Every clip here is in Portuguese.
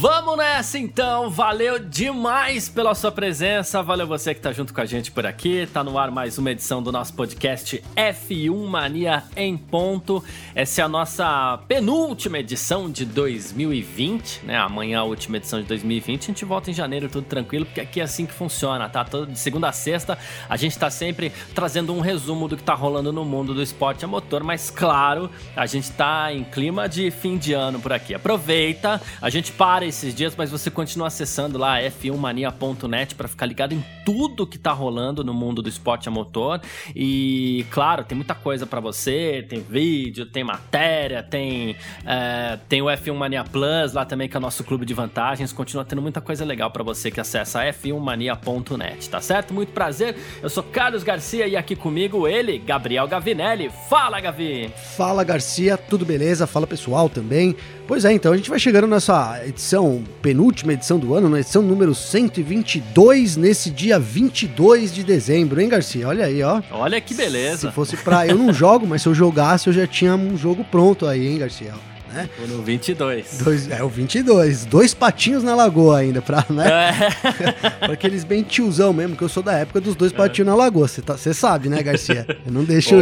Vamos nessa então, valeu demais pela sua presença, valeu você que tá junto com a gente por aqui, tá no ar mais uma edição do nosso podcast F1 Mania em ponto. Essa é a nossa penúltima edição de 2020, né? Amanhã a última edição de 2020, a gente volta em janeiro tudo tranquilo, porque aqui é assim que funciona, tá? Todo de segunda a sexta a gente tá sempre trazendo um resumo do que tá rolando no mundo do esporte a motor, mas claro, a gente tá em clima de fim de ano por aqui. Aproveita, a gente para esses dias, mas você continua acessando lá f1mania.net para ficar ligado em tudo que tá rolando no mundo do esporte a motor. E claro, tem muita coisa para você, tem vídeo, tem matéria, tem, é, tem o F1 Mania Plus lá também, que é o nosso clube de vantagens. Continua tendo muita coisa legal para você que acessa f1mania.net, tá certo? Muito prazer, eu sou Carlos Garcia e aqui comigo ele, Gabriel Gavinelli. Fala, Gavi! Fala, Garcia, tudo beleza? Fala pessoal também. Pois é, então a gente vai chegando nessa edição, penúltima edição do ano, na edição número 122, nesse dia 22 de dezembro, hein, Garcia? Olha aí, ó. Olha que beleza. Se fosse pra. Eu não jogo, mas se eu jogasse, eu já tinha um jogo pronto aí, hein, Garcia? Né? Ou no 22. Dois, é, o 22. Dois patinhos na lagoa ainda, pra, né? É. pra aqueles bem tiozão mesmo, que eu sou da época dos dois é. patinhos na lagoa. Você tá, sabe, né, Garcia? Eu não deixo,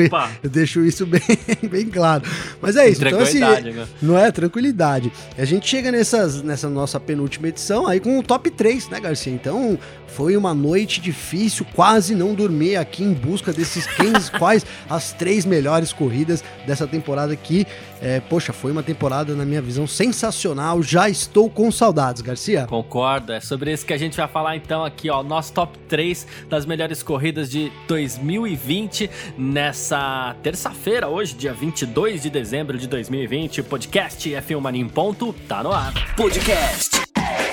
eu deixo isso bem, bem claro. Mas é isso. Então, assim, né? não é? Tranquilidade. A gente chega nessas, nessa nossa penúltima edição aí com o top 3, né, Garcia? Então, foi uma noite difícil, quase não dormi aqui em busca desses quem, quais as três melhores corridas dessa temporada aqui. É, poxa, foi uma temporada, na minha visão, sensacional. Já estou com saudades, Garcia. Concordo, é sobre isso que a gente vai falar então aqui, ó. Nosso top 3 das melhores corridas de 2020 nessa terça-feira, hoje, dia 22 de dezembro de 2020. O podcast F1 Mania em ponto tá no ar. Podcast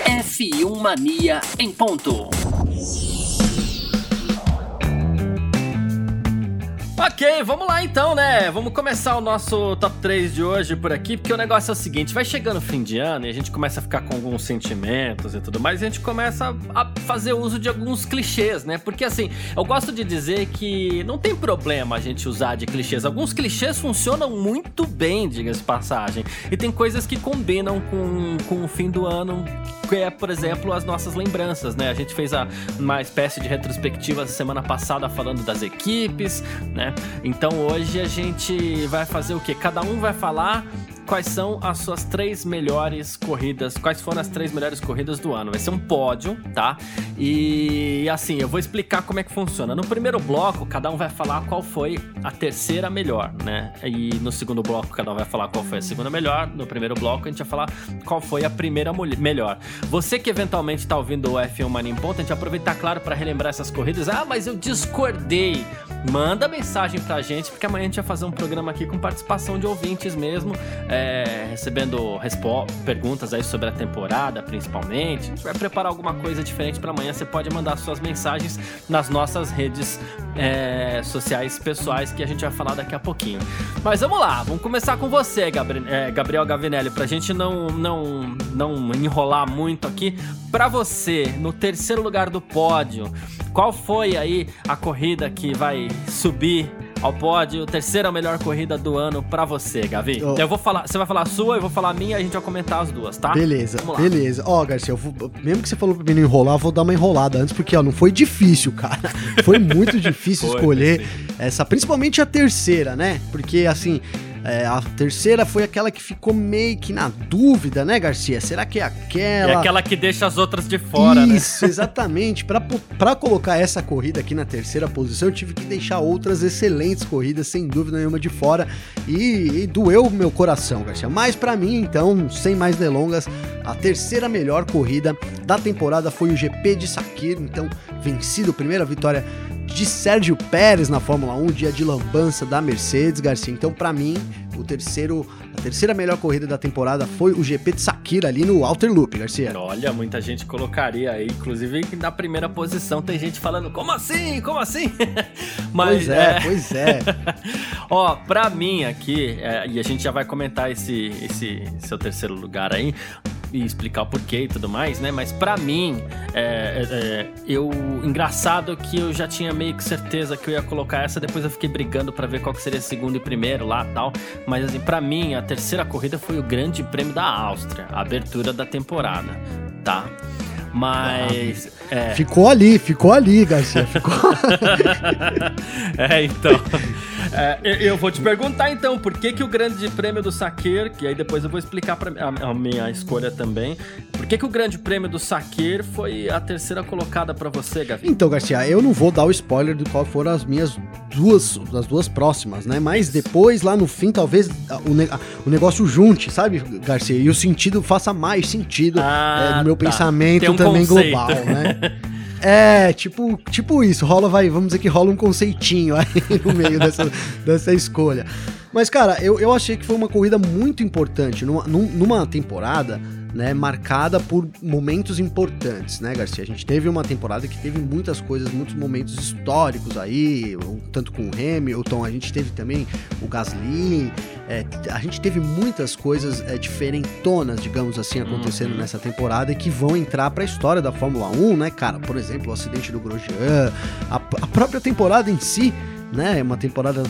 F1 Mania em ponto. Ok, vamos lá então, né? Vamos começar o nosso top 3 de hoje por aqui, porque o negócio é o seguinte: vai chegando o fim de ano e a gente começa a ficar com alguns sentimentos e tudo mais, e a gente começa a fazer uso de alguns clichês, né? Porque assim, eu gosto de dizer que não tem problema a gente usar de clichês. Alguns clichês funcionam muito bem, diga-se passagem, e tem coisas que combinam com, com o fim do ano que é, por exemplo, as nossas lembranças, né? A gente fez a, uma espécie de retrospectiva semana passada falando das equipes, né? Então hoje a gente vai fazer o que? Cada um vai falar quais são as suas três melhores corridas, quais foram as três melhores corridas do ano. Vai ser um pódio, tá? E assim, eu vou explicar como é que funciona. No primeiro bloco, cada um vai falar qual foi a terceira melhor, né? E no segundo bloco, cada um vai falar qual foi a segunda melhor. No primeiro bloco, a gente vai falar qual foi a primeira melhor. Você que eventualmente tá ouvindo o F1 Mania em Ponto, a gente aproveitar, claro, para relembrar essas corridas. Ah, mas eu discordei. Manda mensagem pra gente, porque amanhã a gente vai fazer um programa aqui com participação de ouvintes mesmo é, recebendo perguntas aí sobre a temporada, principalmente. A gente vai preparar alguma coisa diferente para amanhã. Você pode mandar suas mensagens nas nossas redes é, sociais pessoais que a gente vai falar daqui a pouquinho. Mas vamos lá, vamos começar com você, Gabriel, é, Gabriel Gavinelli, pra gente não, não, não enrolar muito aqui. Para você, no terceiro lugar do pódio, qual foi aí a corrida que vai subir ao pódio, terceira melhor corrida do ano para você, Gavi. Oh. Eu vou falar, você vai falar a sua, eu vou falar a minha, a gente vai comentar as duas, tá? Beleza, beleza. Ó, oh, Garcia, vou, mesmo que você falou pra mim não enrolar, eu vou dar uma enrolada antes, porque ó, não foi difícil, cara. Foi muito difícil foi, escolher essa, principalmente a terceira, né? Porque assim, é, a terceira foi aquela que ficou meio que na dúvida, né, Garcia? Será que é aquela. É aquela que deixa as outras de fora, Isso, né? Isso, exatamente. Para colocar essa corrida aqui na terceira posição, eu tive que deixar outras excelentes corridas, sem dúvida nenhuma, de fora. E, e doeu meu coração, Garcia. Mas para mim, então, sem mais delongas, a terceira melhor corrida da temporada foi o GP de Sakir. Então, vencido, primeira vitória de Sérgio Pérez na Fórmula 1, dia de lambança da Mercedes, Garcia. Então, para mim, o terceiro, a terceira melhor corrida da temporada foi o GP de Sakira ali no Outer Loop, Garcia. Olha, muita gente colocaria aí, inclusive na primeira posição tem gente falando, como assim? Como assim? Mas, pois é, é... pois é. Ó, pra mim aqui, é, e a gente já vai comentar esse, esse seu terceiro lugar aí, e explicar o porquê e tudo mais, né? Mas para mim, é, é, é, eu engraçado que eu já tinha meio que certeza que eu ia colocar essa, depois eu fiquei brigando para ver qual que seria segundo e primeiro lá, tal. Mas assim, para mim, a terceira corrida foi o Grande Prêmio da Áustria, a abertura da temporada, tá? Mas. Ah, é... Ficou ali, ficou ali, Garcia. Ficou... é, então. É, eu vou te perguntar então, por que, que o Grande Prêmio do Saqueiro, que aí depois eu vou explicar pra, a, a minha escolha também, por que, que o Grande Prêmio do Saqueiro foi a terceira colocada para você, Gavi? Então, Garcia, eu não vou dar o spoiler de qual foram as minhas duas, as duas próximas, né? Mas depois, lá no fim, talvez o, ne o negócio junte, sabe, Garcia? E o sentido faça mais sentido ah, é, no meu tá. pensamento um também conceito. global, né? É, tipo, tipo isso, rola, vai, vamos dizer que rola um conceitinho aí no meio dessa, dessa escolha. Mas, cara, eu, eu achei que foi uma corrida muito importante. Numa, numa temporada né, marcada por momentos importantes, né, Garcia? A gente teve uma temporada que teve muitas coisas, muitos momentos históricos aí, tanto com o Hamilton, a gente teve também o Gasly, é, a gente teve muitas coisas é, diferentonas, digamos assim, acontecendo nessa temporada e que vão entrar para a história da Fórmula 1, né, cara? Por exemplo, o acidente do Grosjean, a, a própria temporada em si, né, é uma temporada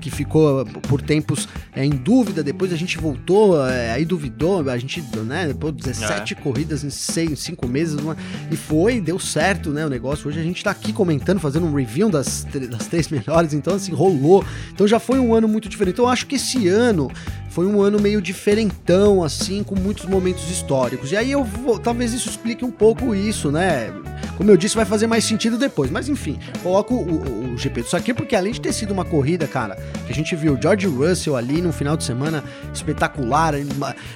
que ficou por tempos é, em dúvida, depois a gente voltou, é, aí duvidou, a gente, né, depois 17 é. corridas em 6, 5 meses, uma, e foi, deu certo, né, o negócio. Hoje a gente tá aqui comentando, fazendo um review das, das três melhores, então assim, rolou. Então já foi um ano muito diferente. Então eu acho que esse ano foi um ano meio diferentão, assim, com muitos momentos históricos. E aí eu vou, talvez isso explique um pouco isso, né? Como eu disse, vai fazer mais sentido depois. Mas enfim, coloco o, o, o GP disso aqui porque além de ter sido uma corrida, cara, que a gente viu George Russell ali no final de semana espetacular,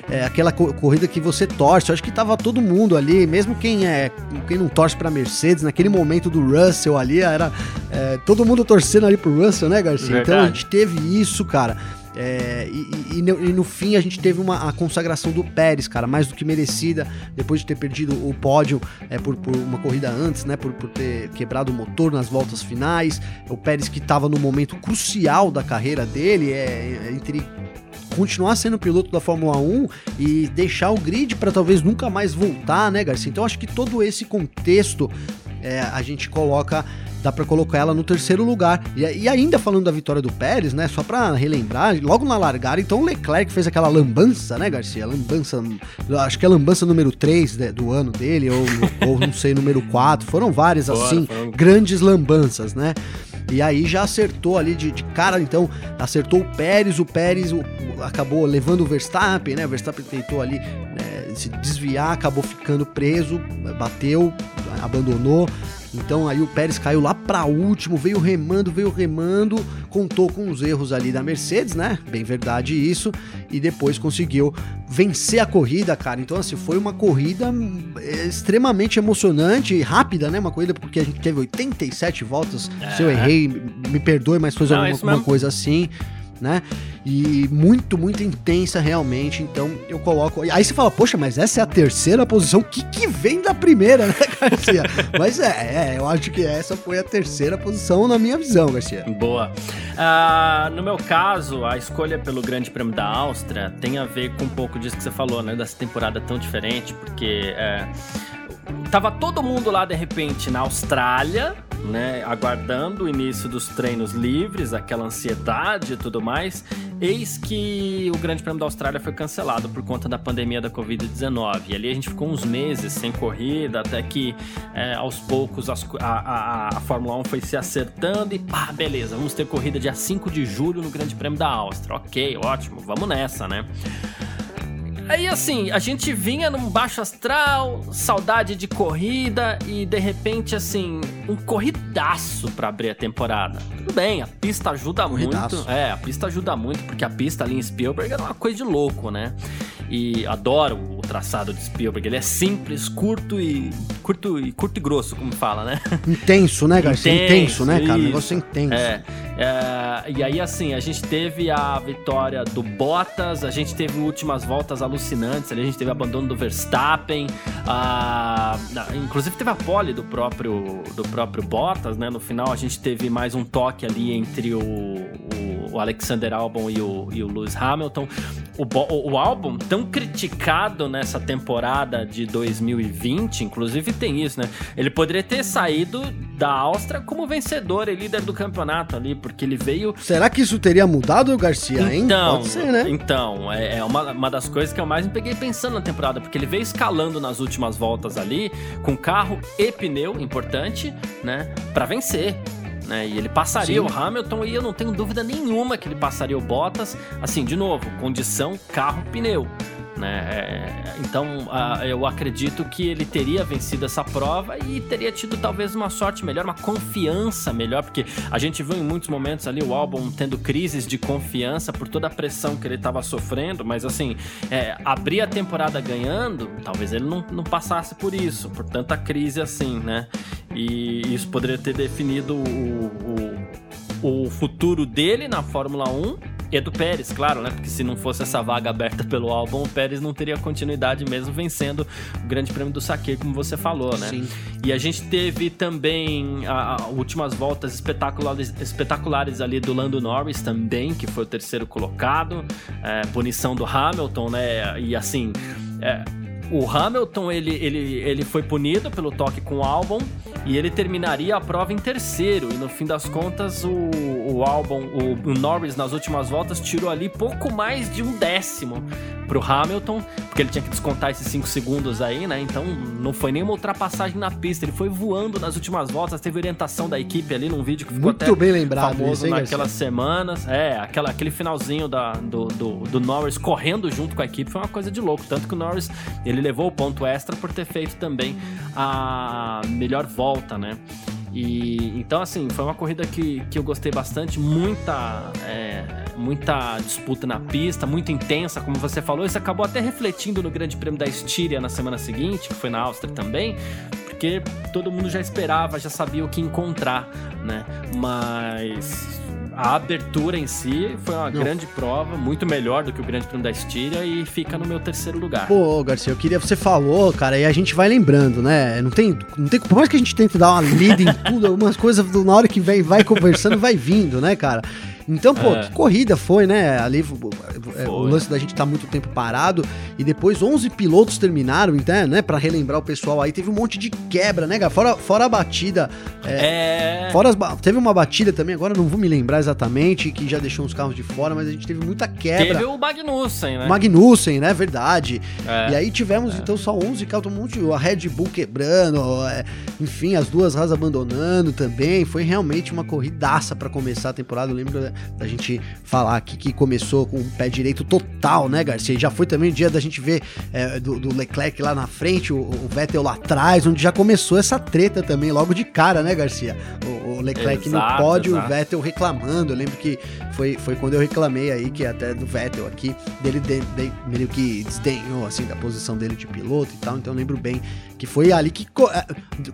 é, aquela co corrida que você torce. Eu acho que tava todo mundo ali, mesmo quem é quem não torce para Mercedes, naquele momento do Russell ali, era é, todo mundo torcendo ali pro Russell, né, Garcia? Verdade. Então a gente teve isso, cara. É, e, e, e, no fim a gente teve uma a consagração do Pérez, cara, mais do que merecida, depois de ter perdido o pódio é, por, por, uma corrida antes, né? Por, por, ter quebrado o motor nas voltas finais. O Pérez que estava no momento crucial da carreira dele, é, é entre continuar sendo piloto da Fórmula 1 e deixar o grid para talvez nunca mais voltar, né, Garcia? Então acho que todo esse contexto é, a gente coloca dá para colocar ela no terceiro lugar. E, e, ainda falando da vitória do Pérez, né? Só para relembrar, logo na largada, então o Leclerc fez aquela lambança, né, Garcia? Lambança, acho que é a lambança número 3 de, do ano dele, ou, ou não sei, número 4. Foram várias, assim, foram... grandes lambanças, né? E aí já acertou ali de, de cara, então acertou o Pérez, o Pérez o, acabou levando o Verstappen, né? O Verstappen tentou ali né, se desviar, acabou ficando preso, bateu, abandonou. Então aí o Pérez caiu lá para último, veio remando, veio remando, contou com os erros ali da Mercedes, né? Bem verdade isso, e depois conseguiu vencer a corrida, cara. Então assim, foi uma corrida é, extremamente emocionante e rápida, né? Uma corrida porque a gente teve 87 voltas. É. Se eu errei, me perdoe, mas foi Não, alguma, coisa assim né? E muito, muito intensa realmente. Então eu coloco. Aí você fala, poxa, mas essa é a terceira posição. O que, que vem da primeira, né, Garcia? mas é, é, eu acho que essa foi a terceira posição na minha visão, Garcia. Boa. Uh, no meu caso, a escolha pelo Grande Prêmio da Áustria tem a ver com um pouco disso que você falou, né? Dessa temporada tão diferente, porque. É, tava todo mundo lá de repente na Austrália, né, aguardando o início dos treinos livres, aquela ansiedade e tudo mais. Eis que o Grande Prêmio da Austrália foi cancelado por conta da pandemia da Covid-19. E ali a gente ficou uns meses sem corrida, até que é, aos poucos a, a, a, Fórmula 1 foi se acertando e pá, beleza, vamos ter corrida dia 5 de julho no Grande Prêmio da Áustria. Ok, ótimo, vamos nessa, né? Aí assim, a gente vinha num baixo astral, saudade de corrida e de repente assim, um corridaço para abrir a temporada. Tudo bem, a pista ajuda corridaço. muito. É, a pista ajuda muito porque a pista ali em Spielberg era uma coisa de louco, né? E adoro traçado de Spielberg. Ele é simples, curto e curto e curto e grosso, como fala, né? Intenso, né, Garcia? Intenso, intenso né, cara? O negócio é intenso. É, é, e aí, assim, a gente teve a vitória do Bottas, a gente teve últimas voltas alucinantes, ali a gente teve abandono do Verstappen, a, inclusive teve a pole do próprio, do próprio Bottas, né? No final a gente teve mais um toque ali entre o, o, o Alexander Albon e o, e o Lewis Hamilton. O, o, o álbum, tão criticado nessa temporada de 2020, inclusive tem isso, né? Ele poderia ter saído da Áustria como vencedor e líder do campeonato ali, porque ele veio. Será que isso teria mudado, Garcia, hein? Então, Pode ser, né? Então, é, é uma, uma das coisas que eu mais me peguei pensando na temporada, porque ele veio escalando nas últimas voltas ali, com carro e pneu, importante, né? para vencer. Né? E ele passaria Sim. o Hamilton e eu não tenho dúvida nenhuma que ele passaria o Bottas. Assim, de novo, condição carro pneu. Né? É, então uh, eu acredito que ele teria vencido essa prova e teria tido talvez uma sorte melhor, uma confiança melhor, porque a gente viu em muitos momentos ali o álbum tendo crises de confiança por toda a pressão que ele estava sofrendo, mas assim, é, abrir a temporada ganhando, talvez ele não, não passasse por isso, por tanta crise assim, né? E isso poderia ter definido o, o, o futuro dele na Fórmula 1 e é do Pérez, claro, né? Porque se não fosse essa vaga aberta pelo álbum, o Pérez não teria continuidade mesmo vencendo o Grande Prêmio do Saque, como você falou, né? Sim. E a gente teve também a, a, últimas voltas espetaculares, espetaculares ali do Lando Norris também, que foi o terceiro colocado. É, punição do Hamilton, né? E assim. É, o Hamilton ele, ele, ele foi punido pelo toque com o álbum e ele terminaria a prova em terceiro. E no fim das contas, o, o álbum, o, o Norris nas últimas voltas tirou ali pouco mais de um décimo pro Hamilton, porque ele tinha que descontar esses 5 segundos aí, né? Então não foi nenhuma ultrapassagem na pista, ele foi voando nas últimas voltas, teve orientação da equipe ali num vídeo que ficou Muito até bem lembrado famoso isso, naquelas semanas. É, aquela, aquele finalzinho da, do, do, do, Norris correndo junto com a equipe foi uma coisa de louco. Tanto que o Norris ele levou o ponto extra por ter feito também a melhor volta, né? E então, assim, foi uma corrida que, que eu gostei bastante, muita, é, muita disputa na pista, muito intensa, como você falou. Isso acabou até refletindo no Grande Prêmio da Estíria na semana seguinte, que foi na Áustria também, porque todo mundo já esperava, já sabia o que encontrar, né? Mas a abertura em si foi uma Não. grande prova, muito melhor do que o Grande Prêmio da Estíria e fica no meu terceiro lugar. Pô, Garcia, eu queria, você falou, cara, e a gente vai lembrando, né? Não tem, não tem, por mais que a gente tente dar uma lida em tudo, algumas coisas na hora que vem, vai conversando, vai vindo, né, cara? Então, pô, é. que corrida foi, né? Ali foi. o lance da gente estar tá muito tempo parado e depois 11 pilotos terminaram, então, né? Pra relembrar o pessoal aí, teve um monte de quebra, né, cara? Fora, fora a batida. É. é... Fora as, teve uma batida também, agora não vou me lembrar exatamente, que já deixou uns carros de fora, mas a gente teve muita quebra. Teve o Magnussen, né? Magnussen, né? Verdade. É. E aí tivemos, é. então, só 11 carros, um monte, a Red Bull quebrando, é, enfim, as duas Haas abandonando também. Foi realmente uma corridaça para começar a temporada. Eu lembro da gente falar aqui que começou com o pé direito total, né, Garcia? E já foi também o dia da gente ver é, do, do, Leclerc lá na frente, o, o, Vettel lá atrás, onde já começou essa treta também, logo de cara, né, Garcia? O, o Leclerc exato, no pódio, exato. o Vettel reclamando. Eu lembro que foi, foi quando eu reclamei aí, que até do Vettel aqui, dele de, de, meio que desdenhou, assim, da posição dele de piloto e tal. Então eu lembro bem que foi ali que co é,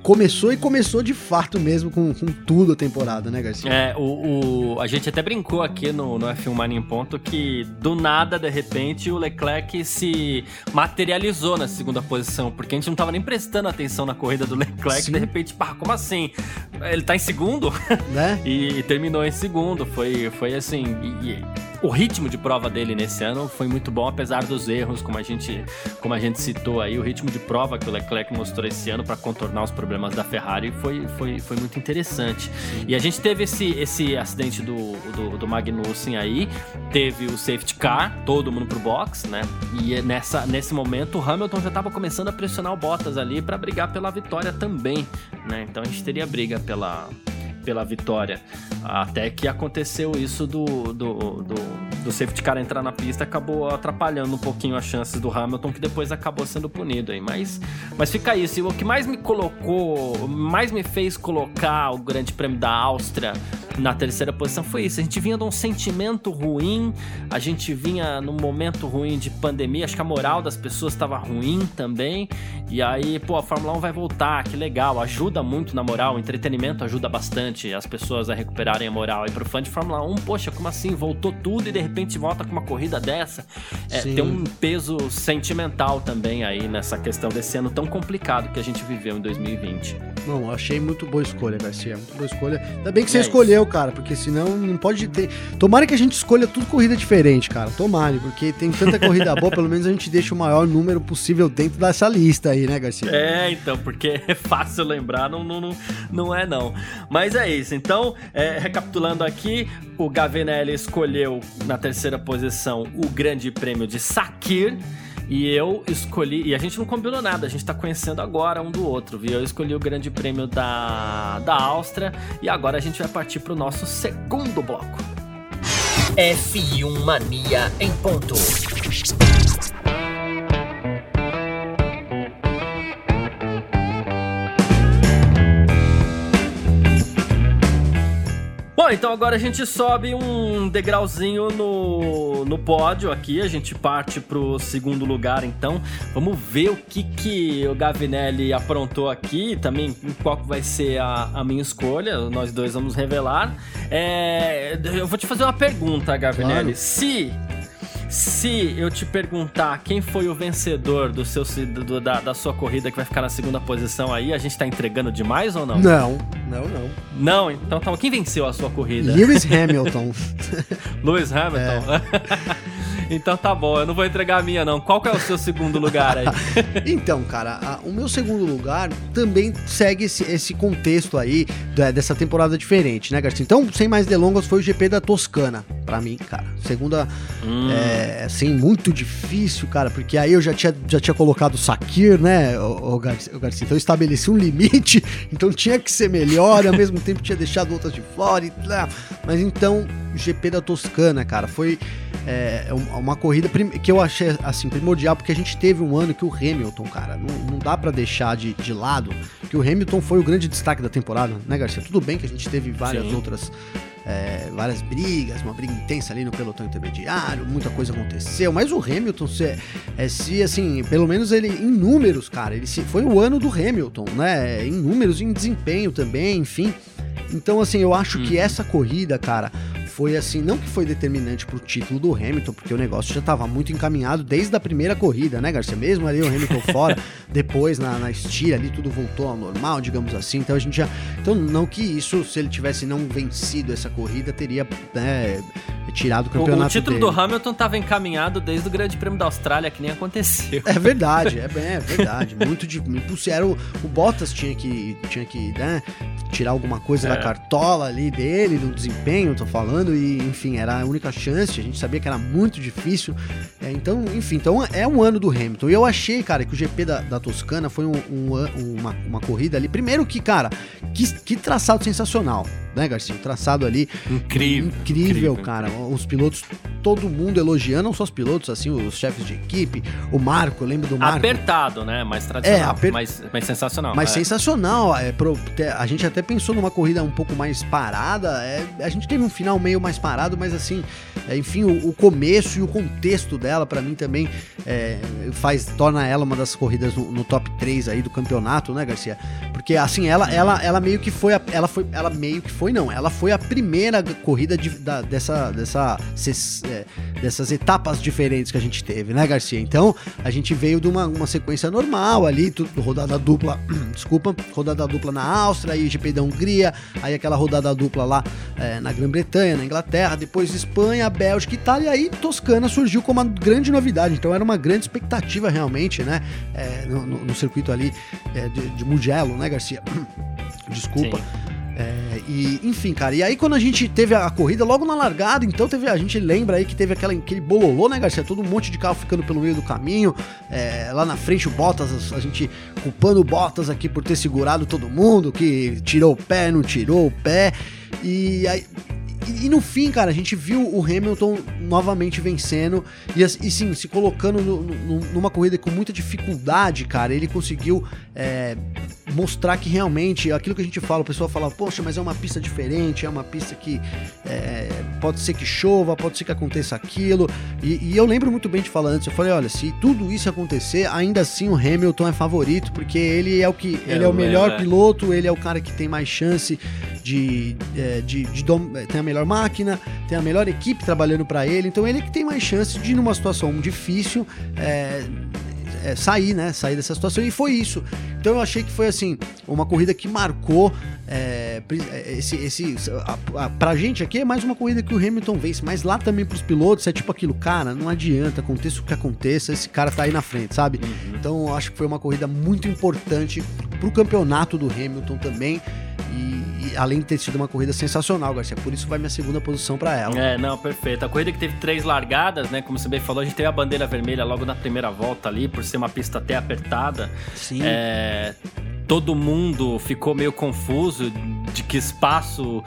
começou e começou de fato mesmo com, com tudo a temporada, né, Garcia? É, o, o, a gente até brincou aqui no, no F1 Mania em Ponto que do nada, de repente, o Leclerc se materializou na segunda posição, porque a gente não tava nem prestando atenção na corrida do Leclerc, Sim. de repente, pá, como assim? Ele tá em segundo? Né? e, e terminou em segundo, foi, foi assim. E, e, o ritmo de prova dele nesse ano foi muito bom, apesar dos erros, como a gente, como a gente citou aí, o ritmo de prova que o Leclerc mostrou esse ano para contornar os problemas da Ferrari foi, foi, foi muito interessante. E a gente teve esse, esse acidente do, do, do, Magnussen aí, teve o safety car, todo mundo pro box, né? E nessa, nesse momento o Hamilton já estava começando a pressionar o Bottas ali para brigar pela vitória também, né? Então a gente teria briga pela pela vitória. Até que aconteceu isso do, do, do, do safety car entrar na pista, acabou atrapalhando um pouquinho as chances do Hamilton, que depois acabou sendo punido aí. Mas, mas fica isso. E o que mais me colocou, mais me fez colocar o Grande Prêmio da Áustria na terceira posição foi isso. A gente vinha de um sentimento ruim, a gente vinha num momento ruim de pandemia, acho que a moral das pessoas estava ruim também. E aí, pô, a Fórmula 1 vai voltar, que legal, ajuda muito na moral, o entretenimento ajuda bastante as pessoas a recuperarem a moral. E pro fã de Fórmula 1, poxa, como assim? Voltou tudo e de repente volta com uma corrida dessa. É, tem um peso sentimental também aí nessa questão desse ano tão complicado que a gente viveu em 2020. Não, achei muito boa escolha, Garcia. Muito boa escolha. Ainda bem que você é escolheu, isso. cara, porque senão não pode ter. Tomara que a gente escolha tudo corrida diferente, cara. Tomara, porque tem tanta corrida boa, pelo menos a gente deixa o maior número possível dentro dessa lista aí, né, Garcia? É, então, porque é fácil lembrar, não, não, não, não é não. Mas é isso. Então, é, recapitulando aqui, o Gavinelli escolheu na terceira posição o Grande Prêmio de Sakir. E eu escolhi. E a gente não combinou nada, a gente tá conhecendo agora um do outro, viu? Eu escolhi o Grande Prêmio da, da Áustria. E agora a gente vai partir pro nosso segundo bloco. F1 Mania em ponto. Bom, então agora a gente sobe um degrauzinho no, no pódio aqui, a gente parte pro segundo lugar então. Vamos ver o que que o Gavinelli aprontou aqui, também qual vai ser a, a minha escolha, nós dois vamos revelar. É, eu vou te fazer uma pergunta, Gavinelli. Claro. Se se eu te perguntar quem foi o vencedor do seu, do, da, da sua corrida que vai ficar na segunda posição aí, a gente tá entregando demais ou não? Não, não, não. Não, então tá, quem venceu a sua corrida? Lewis Hamilton. Lewis Hamilton? É. Então tá bom, eu não vou entregar a minha, não. Qual que é o seu segundo lugar aí? então, cara, a, o meu segundo lugar também segue esse, esse contexto aí da, dessa temporada diferente, né, Garcia? Então, sem mais delongas, foi o GP da Toscana, pra mim, cara. Segunda, hum. é, assim, muito difícil, cara, porque aí eu já tinha, já tinha colocado o Sakir, né, o, o, Garcia, o Garcia. Então eu estabeleci um limite, então tinha que ser melhor, e ao mesmo tempo tinha deixado outras de fora. E, mas então, GP da Toscana, cara, foi é, é uma corrida que eu achei assim primordial, porque a gente teve um ano que o Hamilton, cara, não, não dá para deixar de, de lado que o Hamilton foi o grande destaque da temporada, né, Garcia? Tudo bem que a gente teve várias Sim. outras. É, várias brigas, uma briga intensa ali no pelotão intermediário, muita coisa aconteceu, mas o Hamilton, se, é, se assim, pelo menos ele, em números, cara, ele se, foi o ano do Hamilton, né? Em números, em desempenho também, enfim. Então, assim, eu acho hum. que uhum. essa corrida, cara, foi assim, não que foi determinante pro título do Hamilton, porque o negócio já estava muito encaminhado desde a primeira corrida, né, Garcia? Mesmo ali o Hamilton fora, depois na, na estira ali tudo voltou ao normal, digamos assim. Então a gente já. Então, não que isso, se ele tivesse não vencido essa corrida, teria né, tirado o campeonato. O, o título dele. do Hamilton estava encaminhado desde o Grande Prêmio da Austrália, que nem aconteceu. É verdade, é, é verdade. muito de. Era o, o Bottas tinha que, tinha que né, tirar alguma coisa é. da cartola ali dele, do desempenho, tô falando e enfim, era a única chance, a gente sabia que era muito difícil. É, então, enfim, então é um ano do Hamilton. E eu achei, cara, que o GP da, da Toscana foi um, um, uma, uma corrida ali. Primeiro que, cara, que, que traçado sensacional né, Garcia? O traçado ali. Incrível, incrível. Incrível, cara. Os pilotos, todo mundo elogiando, não só os pilotos, assim, os chefes de equipe. O Marco, lembro do Marco. Apertado, né? Mais tradicional. É, aper... mais, mais sensacional. Mais é. sensacional. É, pro, a gente até pensou numa corrida um pouco mais parada. É, a gente teve um final meio mais parado, mas assim, é, enfim, o, o, começo e o contexto dela, para mim, também é, faz, torna ela uma das corridas no, no, top 3 aí do campeonato, né, Garcia? Porque assim, ela, ela, ela meio que foi. A, ela foi. Ela meio que foi, não. Ela foi a primeira corrida de, da, dessa, dessa, ses, é, dessas etapas diferentes que a gente teve, né, Garcia? Então, a gente veio de uma, uma sequência normal ali, tudo, rodada dupla, desculpa, rodada dupla na Áustria, aí GP da Hungria, aí aquela rodada dupla lá é, na Grã-Bretanha, na Inglaterra, depois Espanha, Bélgica, Itália, e aí Toscana surgiu como uma grande novidade. Então, era uma grande expectativa realmente, né, é, no, no, no, circuito ali é, de, de Mugello, né, Garcia? Desculpa. Sim. É, e, enfim, cara, e aí quando a gente teve a corrida, logo na largada, então teve, a gente lembra aí que teve aquela, aquele bololô, né, Garcia? Todo um monte de carro ficando pelo meio do caminho, é, lá na frente o Bottas, a gente culpando o Bottas aqui por ter segurado todo mundo, que tirou o pé, não tirou o pé, e aí e, no fim, cara, a gente viu o Hamilton novamente vencendo e, e sim, se colocando no, no, numa corrida com muita dificuldade, cara. Ele conseguiu é, mostrar que realmente aquilo que a gente fala, o pessoal fala, poxa, mas é uma pista diferente, é uma pista que é, pode ser que chova, pode ser que aconteça aquilo. E, e, eu lembro muito bem de falar antes, eu falei, olha, se tudo isso acontecer, ainda assim o Hamilton é favorito, porque ele é o que. É, ele é o melhor é. piloto, ele é o cara que tem mais chance de, é, de, de, de tem a melhor máquina, tem a melhor equipe trabalhando para ele, então ele é que tem mais chance de, numa situação difícil, é, é, sair, né? Sair dessa situação. E foi isso. Então eu achei que foi assim, uma corrida que marcou. É, é esse, esse, a, a, pra gente aqui é mais uma corrida que o Hamilton vence, mas lá também pros pilotos é tipo aquilo, cara, não adianta, aconteça o que aconteça, esse cara tá aí na frente, sabe? Uhum. Então eu acho que foi uma corrida muito importante pro campeonato do Hamilton também. E, e, além de ter sido uma corrida sensacional, Garcia, por isso vai minha segunda posição para ela. É, não, perfeito. A corrida que teve três largadas, né? Como você bem falou, a gente teve a bandeira vermelha logo na primeira volta ali, por ser uma pista até apertada. Sim. É, todo mundo ficou meio confuso de que espaço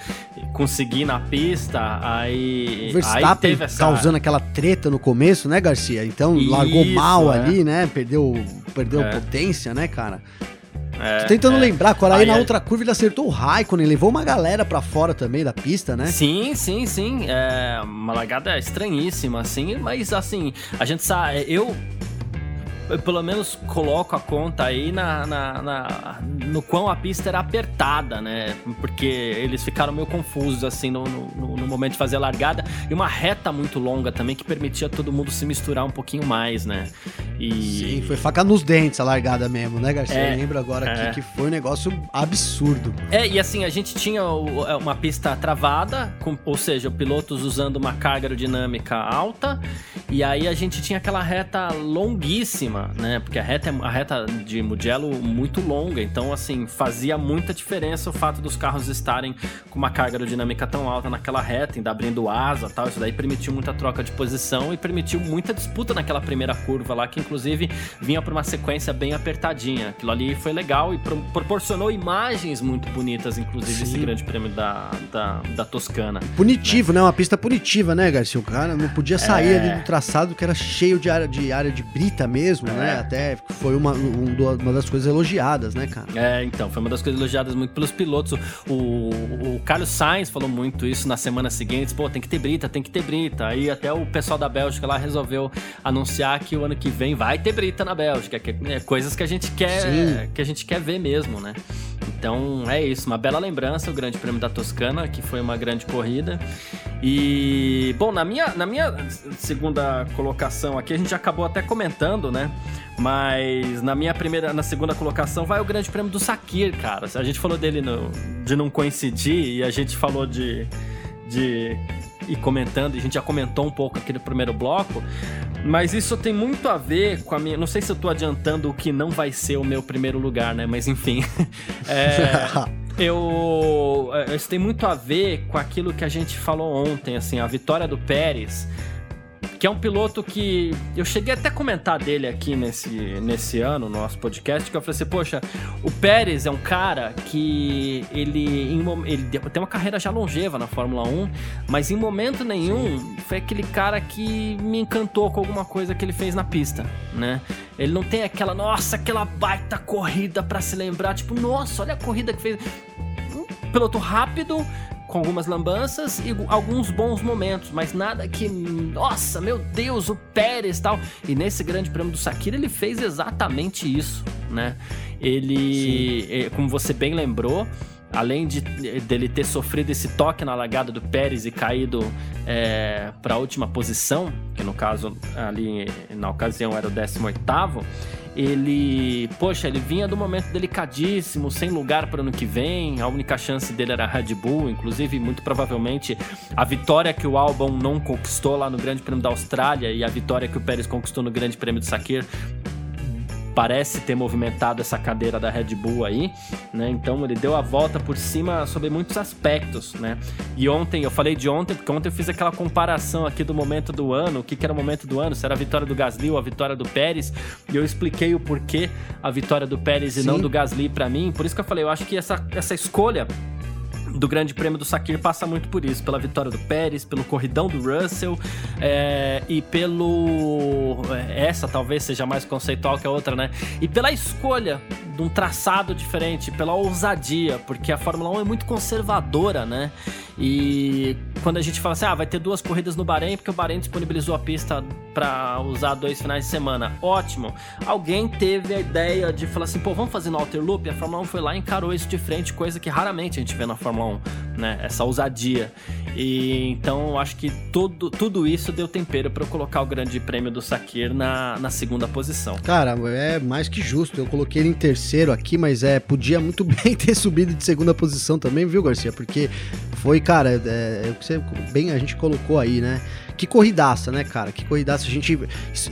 conseguir na pista. Aí, o Verstappen aí essa... causando aquela treta no começo, né, Garcia? Então Isso, largou mal é. ali, né? Perdeu, perdeu é. potência, né, cara? É, Tô tentando é. lembrar, quando aí na é... outra curva ele acertou o Raikkonen, levou uma galera pra fora também da pista, né? Sim, sim, sim. É uma largada estranhíssima, assim, mas assim, a gente sabe. Eu eu pelo menos coloco a conta aí na, na, na, no quão a pista era apertada, né? Porque eles ficaram meio confusos, assim, no, no, no, momento de fazer a largada. E uma reta muito longa também que permitia todo mundo se misturar um pouquinho mais, né? E... Sim, foi faca nos dentes a largada mesmo, né, Garcia? É, eu lembro agora é. que, que foi um negócio absurdo. É, e assim, a gente tinha é, uma pista travada, com, ou seja, pilotos usando uma carga aerodinâmica alta, e aí a gente tinha aquela reta longuíssima, né? Porque a reta, a reta de Mugello muito longa, então assim, fazia muita diferença o fato dos carros estarem com uma carga aerodinâmica tão alta naquela reta, ainda abrindo asa tal. Isso daí permitiu muita troca de posição e permitiu muita disputa naquela primeira curva lá, que inclusive vinha para uma sequência bem apertadinha. Aquilo ali foi legal e pro proporcionou imagens muito bonitas, inclusive, Sim. esse grande prêmio da, da, da Toscana. Punitivo, né? né? Uma pista punitiva, né, Garcia? O cara não podia sair é... ali do traçado que era cheio de área de, área de brita mesmo, né? é. né? Até foi uma, um, uma das coisas elogiadas, né, cara? É, então, foi uma das coisas elogiadas muito pelos pilotos. O, o Carlos Sainz falou muito isso nas semanas seguintes, pô, tem que ter brita, tem que ter brita. Aí até o pessoal da Bélgica lá resolveu anunciar que o ano que vem vai ter brita na Bélgica, que é coisas que a gente quer, Sim. que a gente quer ver mesmo, né? Então é isso, uma bela lembrança, o Grande Prêmio da Toscana, que foi uma grande corrida. E, bom, na minha, na minha segunda colocação aqui, a gente acabou até comentando, né? Mas na minha primeira, na segunda colocação vai o Grande Prêmio do Sakir, cara. A gente falou dele no, de não coincidir e a gente falou de. de e comentando, e a gente já comentou um pouco aqui no primeiro bloco, mas isso tem muito a ver com a minha. Não sei se eu tô adiantando o que não vai ser o meu primeiro lugar, né? Mas enfim. é, eu. É, isso tem muito a ver com aquilo que a gente falou ontem, assim, a vitória do Pérez que é um piloto que eu cheguei até a comentar dele aqui nesse, nesse ano, no nosso podcast, que eu falei assim, poxa, o Pérez é um cara que ele, ele tem uma carreira já longeva na Fórmula 1, mas em momento nenhum Sim. foi aquele cara que me encantou com alguma coisa que ele fez na pista, né? Ele não tem aquela, nossa, aquela baita corrida para se lembrar, tipo, nossa, olha a corrida que fez. Um piloto rápido, com algumas lambanças e alguns bons momentos, mas nada que, nossa, meu Deus, o Pérez tal. E nesse Grande Prêmio do Sakira ele fez exatamente isso, né? Ele, Sim. Como você bem lembrou, além de dele ter sofrido esse toque na largada do Pérez e caído é, para a última posição, que no caso ali na ocasião era o 18 oitavo ele, poxa, ele vinha do momento delicadíssimo, sem lugar para ano que vem. A única chance dele era Red Bull, inclusive, muito provavelmente a vitória que o Albon não conquistou lá no Grande Prêmio da Austrália e a vitória que o Pérez conquistou no Grande Prêmio do Sakir parece ter movimentado essa cadeira da Red Bull aí, né? Então ele deu a volta por cima sobre muitos aspectos, né? E ontem, eu falei de ontem, porque ontem eu fiz aquela comparação aqui do momento do ano, o que, que era o momento do ano, se era a vitória do Gasly ou a vitória do Pérez, e eu expliquei o porquê a vitória do Pérez Sim. e não do Gasly para mim. Por isso que eu falei, eu acho que essa, essa escolha do Grande Prêmio do Sakir passa muito por isso, pela vitória do Pérez, pelo corridão do Russell é, e pelo. É, essa talvez seja mais conceitual que a outra, né? E pela escolha de um traçado diferente, pela ousadia, porque a Fórmula 1 é muito conservadora, né? E quando a gente fala assim, ah, vai ter duas corridas no Bahrein, porque o Bahrein disponibilizou a pista para usar dois finais de semana. Ótimo. Alguém teve a ideia de falar assim, pô, vamos fazer no Outer Loop? A Fórmula 1 foi lá e encarou isso de frente, coisa que raramente a gente vê na Fórmula 1, né? Essa ousadia. E então acho que tudo, tudo isso deu tempero para eu colocar o Grande Prêmio do Sakir na, na segunda posição. Cara, é mais que justo. Eu coloquei ele em terceiro aqui, mas é podia muito bem ter subido de segunda posição também, viu, Garcia? Porque foi, cara, é, é você bem a gente colocou aí, né? Que corridaça, né, cara? Que corridaça. A gente.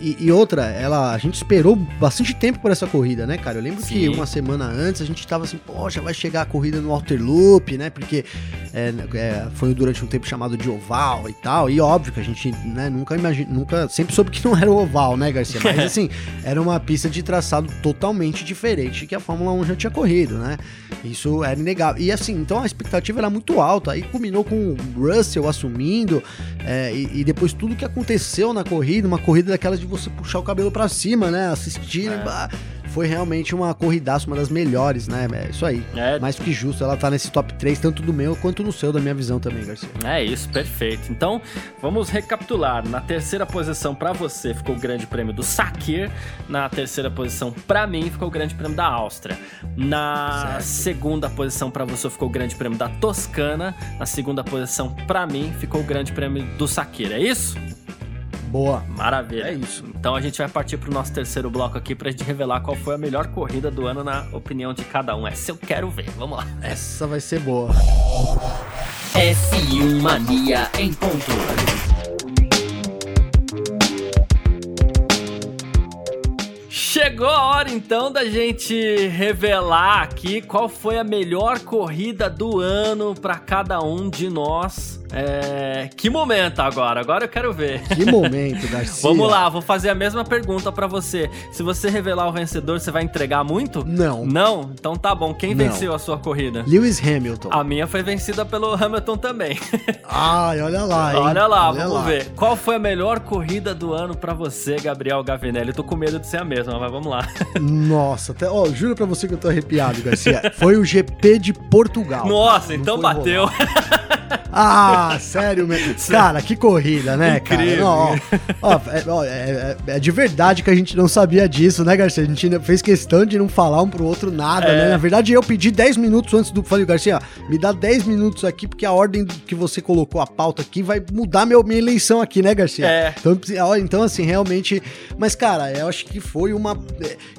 E, e, outra, ela, a gente esperou bastante tempo por essa corrida, né, cara? Eu lembro Sim. que uma semana antes a gente tava assim, poxa, vai chegar a corrida no Outer Loop, né? Porque é, é, foi durante um tempo chamado de oval e tal. E óbvio que a gente né, nunca imagina, nunca. Sempre soube que não era o oval, né, Garcia? Mas assim, era uma pista de traçado totalmente diferente que a Fórmula 1 já tinha corrido, né? Isso era inegável. E assim, então a expectativa era muito alta. Aí culminou com o Russell assumindo é, e, e depois tudo que aconteceu na corrida, uma corrida daquelas de você puxar o cabelo para cima, né? Assistir, é. Foi realmente uma corridaça, uma das melhores, né? É isso aí. É. Mais que justo, ela tá nesse top 3, tanto do meu quanto no seu, da minha visão também, Garcia. É isso, perfeito. Então, vamos recapitular. Na terceira posição para você ficou o Grande Prêmio do Sakir, na terceira posição para mim ficou o Grande Prêmio da Áustria. Na certo. segunda posição para você ficou o Grande Prêmio da Toscana, na segunda posição para mim ficou o Grande Prêmio do Sakir. É isso? Boa. Maravilha. É isso. Então a gente vai partir pro nosso terceiro bloco aqui pra gente revelar qual foi a melhor corrida do ano na opinião de cada um. Essa eu quero ver. Vamos lá. Essa vai ser boa. F1 Mania em ponto. Chegou a hora então da gente revelar aqui qual foi a melhor corrida do ano para cada um de nós. É... Que momento agora? Agora eu quero ver. Que momento, Garcia. Vamos lá, vou fazer a mesma pergunta para você. Se você revelar o vencedor, você vai entregar muito? Não. Não? Então tá bom. Quem Não. venceu a sua corrida? Lewis Hamilton. A minha foi vencida pelo Hamilton também. Ai, olha lá, hein? Olha lá, olha vamos lá. ver. Qual foi a melhor corrida do ano para você, Gabriel Gavinelli? Eu tô com medo de ser a mesma, mas vamos lá. Nossa, até, ó, juro pra você que eu tô arrepiado, Garcia. Foi o GP de Portugal. Nossa, então bateu. Ah, sério mesmo. Cara, que corrida, né, Incrível. cara? Não, ó, ó, é, ó, é, é, de verdade que a gente não sabia disso, né, Garcia? A gente fez questão de não falar um pro outro nada, é. né? Na verdade, eu pedi 10 minutos antes do. Falei, Garcia, me dá 10 minutos aqui, porque a ordem que você colocou a pauta aqui vai mudar meu, minha eleição aqui, né, Garcia? É. Então, então, assim, realmente. Mas, cara, eu acho que foi uma.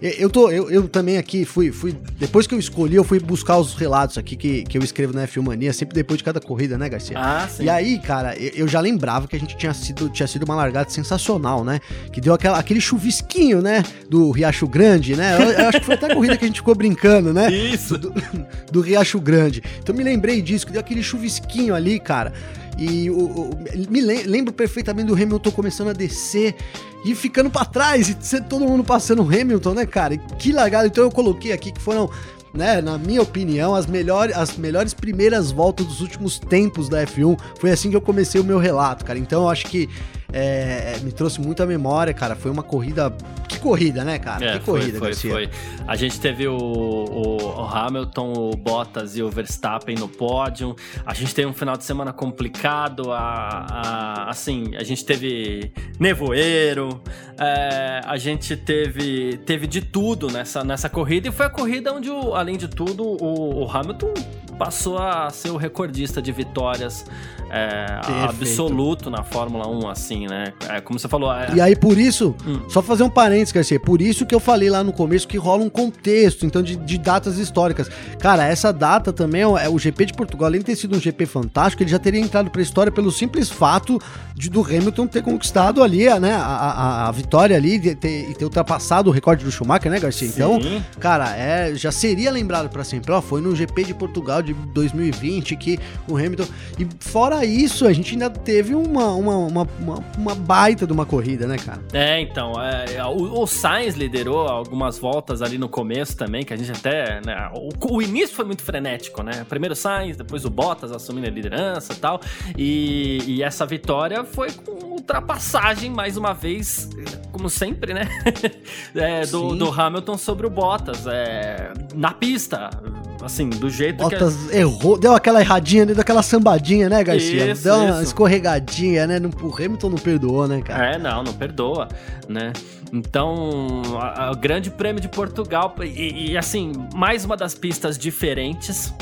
É, eu, tô, eu, eu também aqui fui, fui. Depois que eu escolhi, eu fui buscar os relatos aqui que, que eu escrevo na F1 Mania, sempre depois de cada corrida, né, Garcia? Ah, sim. E aí, cara, eu já lembrava que a gente tinha sido, tinha sido uma largada sensacional, né? Que deu aquela, aquele chuvisquinho, né? Do Riacho Grande, né? Eu, eu acho que foi até a corrida que a gente ficou brincando, né? Isso. Do, do Riacho Grande. Então me lembrei disso, que deu aquele chuvisquinho ali, cara. E o, o, me lembro perfeitamente do Hamilton começando a descer e ficando para trás e todo mundo passando o Hamilton, né, cara? Que largada. Então eu coloquei aqui que foram né, na minha opinião, as melhores, as melhores primeiras voltas dos últimos tempos da F1. Foi assim que eu comecei o meu relato, cara. Então eu acho que é, me trouxe muita memória, cara. Foi uma corrida. Que corrida, né, cara? É, que corrida, foi, foi, foi, A gente teve o, o, o, Hamilton, o Bottas e o Verstappen no pódio. A gente teve um final de semana complicado. A, a assim, a gente teve nevoeiro. É, a gente teve, teve de tudo nessa, nessa corrida. E foi a corrida onde, o, além de tudo, o, o Hamilton passou a ser o recordista de vitórias é, absoluto na Fórmula 1, assim, né? É, como você falou. É... E aí, por isso, hum. só fazer um parênteses, Garcia, por isso que eu falei lá no começo que rola um contexto, então, de, de datas históricas. Cara, essa data também é o GP de Portugal, além de ter sido um GP fantástico, ele já teria entrado pra história pelo simples fato de, do Hamilton ter conquistado ali, né, a, a, a vitória ali e ter, ter, ultrapassado o recorde do Schumacher, né, Garcia? Então, Sim. Então, cara, é, já seria lembrado para sempre. Ó, foi no GP de Portugal de 2020 que o Hamilton. E fora isso, a gente ainda teve uma, uma, uma, uma, uma baita de uma corrida, né, cara? É, então. É, o, o, Sainz liderou algumas voltas ali no começo também, que a gente até. Né, o, o, início foi muito frenético, né? Primeiro o Sainz, depois o Bottas assumindo a liderança e tal. E, essa vitória foi com ultrapassagem, mais uma vez, como sempre, né? é, do, do, Hamilton sobre o Bottas. É, na pista. Assim, do jeito Bottas que. errou, deu aquela erradinha, deu aquela sambadinha, né, Garcia? Isso, deu uma isso. escorregadinha, né? O Hamilton não perdoou, né, cara? É, não, não perdoa, né? Então, o Grande Prêmio de Portugal, e, e assim, mais uma das pistas diferentes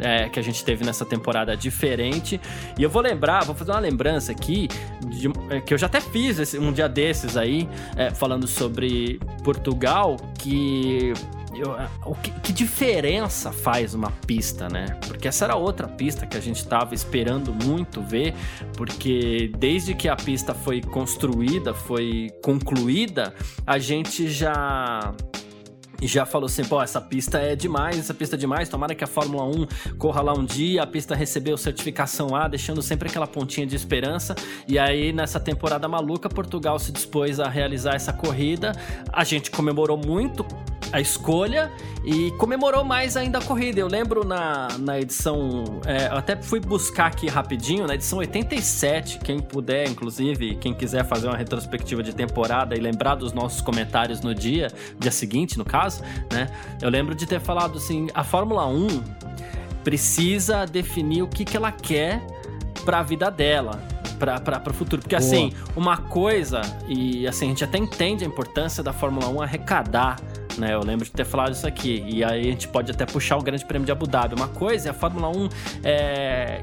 é, que a gente teve nessa temporada diferente. E eu vou lembrar, vou fazer uma lembrança aqui, de, é, que eu já até fiz esse, um dia desses aí, é, falando sobre Portugal, que eu, o que, que, diferença faz uma pista, né? Porque essa era outra pista que a gente estava esperando muito ver, porque desde que a pista foi construída, foi concluída, a gente já já falou assim, pô, essa pista é demais, essa pista é demais, tomara que a Fórmula 1 corra lá um dia, a pista recebeu certificação A, deixando sempre aquela pontinha de esperança, e aí nessa temporada maluca, Portugal se dispôs a realizar essa corrida, a gente comemorou muito a escolha e comemorou mais ainda a corrida. Eu lembro na, na edição, é, eu até fui buscar aqui rapidinho, na edição 87, quem puder, inclusive, quem quiser fazer uma retrospectiva de temporada e lembrar dos nossos comentários no dia, dia seguinte, no caso, né? Eu lembro de ter falado assim, a Fórmula 1 precisa definir o que, que ela quer para a vida dela para o futuro. Porque, Boa. assim, uma coisa, e assim, a gente até entende a importância da Fórmula 1 arrecadar né? Eu lembro de ter falado isso aqui. E aí a gente pode até puxar o Grande Prêmio de Abu Dhabi. Uma coisa é a Fórmula 1 é,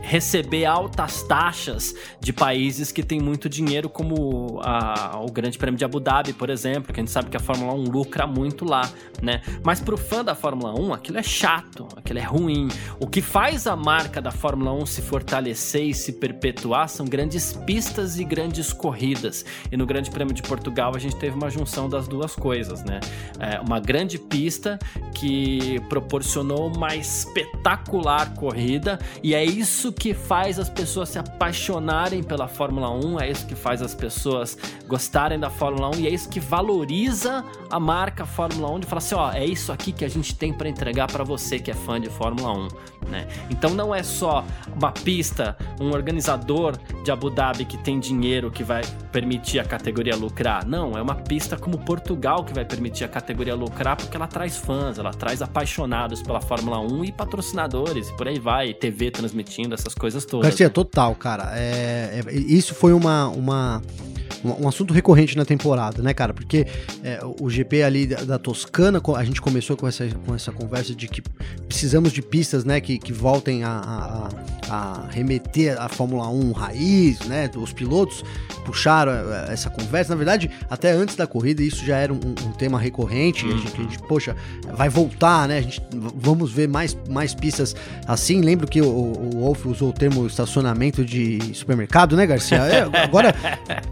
receber altas taxas de países que têm muito dinheiro, como a, o Grande Prêmio de Abu Dhabi, por exemplo, que a gente sabe que a Fórmula 1 lucra muito lá, né? Mas pro fã da Fórmula 1, aquilo é chato, aquilo é ruim. O que faz a marca da Fórmula 1 se fortalecer e se perpetuar são grandes pistas e grandes corridas. E no Grande Prêmio de Portugal a gente teve uma junção das duas coisas, né? É uma grande pista que proporcionou uma espetacular corrida e é isso que faz as pessoas se apaixonarem pela Fórmula 1, é isso que faz as pessoas gostarem da Fórmula 1 e é isso que valoriza a marca Fórmula 1 de falar assim, ó, é isso aqui que a gente tem para entregar para você que é fã de Fórmula 1, né? Então não é só uma pista, um organizador de Abu Dhabi que tem dinheiro que vai permitir a categoria lucrar. Não, é uma pista como Portugal que vai permitir a lucrar porque ela traz fãs, ela traz apaixonados pela Fórmula 1 e patrocinadores e por aí vai, TV transmitindo essas coisas todas. Garcia, né? total, cara. É, é, isso foi uma, uma um, assunto recorrente na temporada, né, cara? Porque é, o GP ali da, da, Toscana, a gente começou com essa, com essa conversa de que precisamos de pistas, né, que, que voltem a, a, a remeter a Fórmula 1 raiz, né? Os pilotos puxaram é, essa conversa. Na verdade, até antes da corrida, isso já era um, um tema recorrente. Uhum. A, gente, a gente, poxa, vai voltar, né? A gente, vamos ver mais, mais pistas assim. Lembro que o, o Wolf usou o termo estacionamento de supermercado, né, Garcia? É, agora,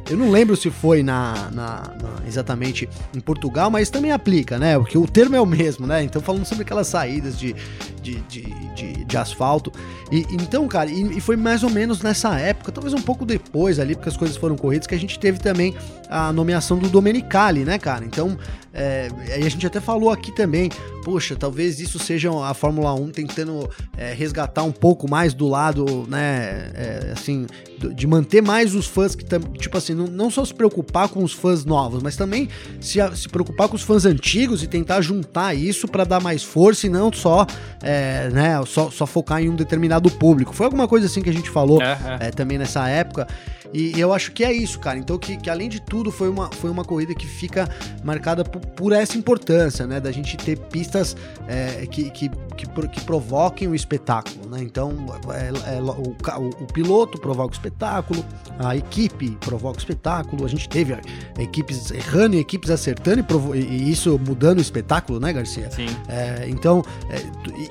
eu não lembro lembro se foi na, na, na, exatamente em Portugal, mas também aplica, né? Porque o termo é o mesmo, né? Então falando sobre aquelas saídas de, de, de, de, de asfalto. E, então, cara, e, e, foi mais ou menos nessa época, talvez um pouco depois ali, porque as coisas foram corridas, que a gente teve também a nomeação do Domenicali, né, cara? Então, é, a gente até falou aqui também, poxa, talvez isso seja a Fórmula 1 tentando é, resgatar um pouco mais do lado, né, é, assim, de manter mais os fãs que, tipo assim, não, não só se preocupar com os fãs novos, mas também se, se preocupar com os fãs antigos e tentar juntar isso para dar mais força e não só, é, né, só, só focar em um determinado público. Foi alguma coisa assim que a gente falou é, é. também nessa época. E, eu acho que é isso, cara. Então, que, que além de tudo, foi uma, foi uma corrida que fica marcada por, por essa importância, né? Da gente ter pistas é, que, que, que, que, provoquem o espetáculo, né? Então, é, é, o, o, o, piloto provoca o espetáculo, a equipe provoca o espetáculo, a gente teve equipes errando e equipes acertando e, e isso mudando o espetáculo, né, Garcia? Sim. É, então, é,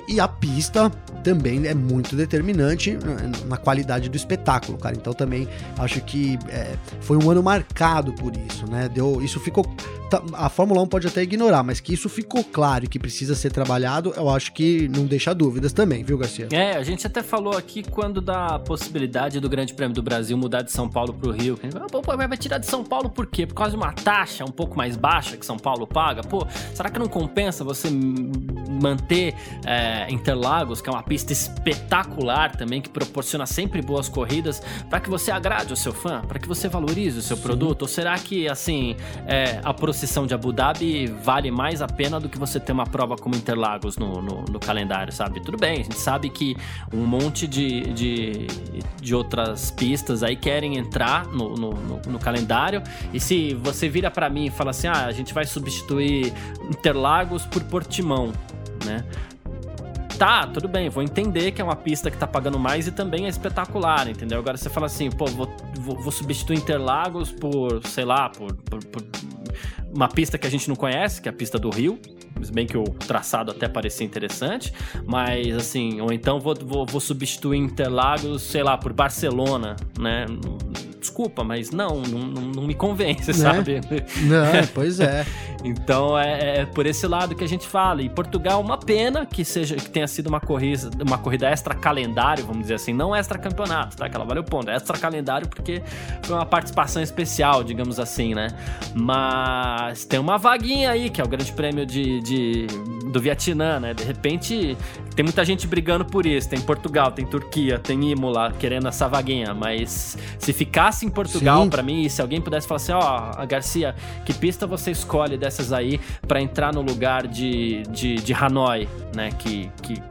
e, e a pista também é muito determinante na qualidade do espetáculo, cara. Então também acho que é, foi um ano marcado por isso, né? Deu, isso ficou. Tá, a Fórmula Fórmula 1 pode até ignorar, mas que isso ficou claro e que precisa ser trabalhado, eu acho que não deixa dúvidas também, viu, Garcia? É, a gente até falou aqui quando da possibilidade do Grande Prêmio do Brasil mudar de São Paulo pro Rio. Pô, pô, vai tirar de São Paulo por quê? Por causa de uma taxa um pouco mais baixa que São Paulo paga? Pô, será que não compensa você manter é, Interlagos, que é uma pista espetacular também, que proporciona sempre boas corridas, para que você agrade o seu fã, para que você valorize o seu Sim. produto? Ou será que, assim, é, a procissão de Abu Dhabi vale mais a pena do que você ter uma prova como Interlagos no, no, no calendário, sabe? Tudo bem, a gente sabe que um monte de, de, de outras pistas aí querem entrar no, no, no, calendário, e se você vira para mim e fala assim, ah, a gente vai substituir Interlagos por Portimão, né? Tá, tudo bem, vou entender que é uma pista que tá pagando mais e também é espetacular, entendeu? Agora você fala assim, pô, vou, vou, vou substituir Interlagos por, sei lá, por, por, por, uma pista que a gente não conhece, que é a pista do Rio. Se bem que o traçado até parecia interessante, mas assim, ou então vou, vou, vou substituir Interlagos, sei lá, por Barcelona, né? Desculpa, mas não, não, não me convence, né? sabe? Não, pois é. então é, é, por esse lado que a gente fala. E Portugal, uma pena que seja que tenha sido uma corrida, uma corrida extra calendário, vamos dizer assim, não extra campeonato, tá? Que ela valeu ponto, é extra calendário porque foi uma participação especial, digamos assim, né? Mas tem uma vaguinha aí, que é o Grande Prêmio de, de do Vietnã, né? De repente tem muita gente brigando por isso. Tem Portugal, tem Turquia, tem Imola querendo essa vaguinha, mas se ficasse em Portugal para mim, se alguém pudesse falar assim, ó, oh, Garcia, que pista você escolhe dessas aí para entrar no lugar de, de, de Hanoi, né? Que, que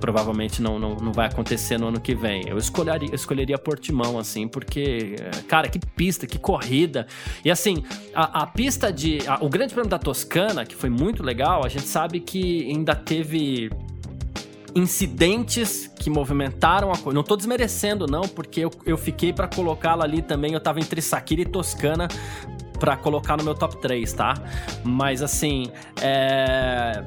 provavelmente não, não, não vai acontecer no ano que vem. Eu escolheria, eu escolheria Portimão, assim, porque, cara, que pista, que corrida. E assim, a, a pista de. A, o Grande Prêmio da Toscana, que foi muito legal, a gente sabe que ainda teve incidentes que movimentaram a coisa. Não tô desmerecendo, não, porque eu, eu fiquei para colocá-la ali também. Eu tava entre Sakira e Toscana para colocar no meu top 3, tá? Mas assim, é.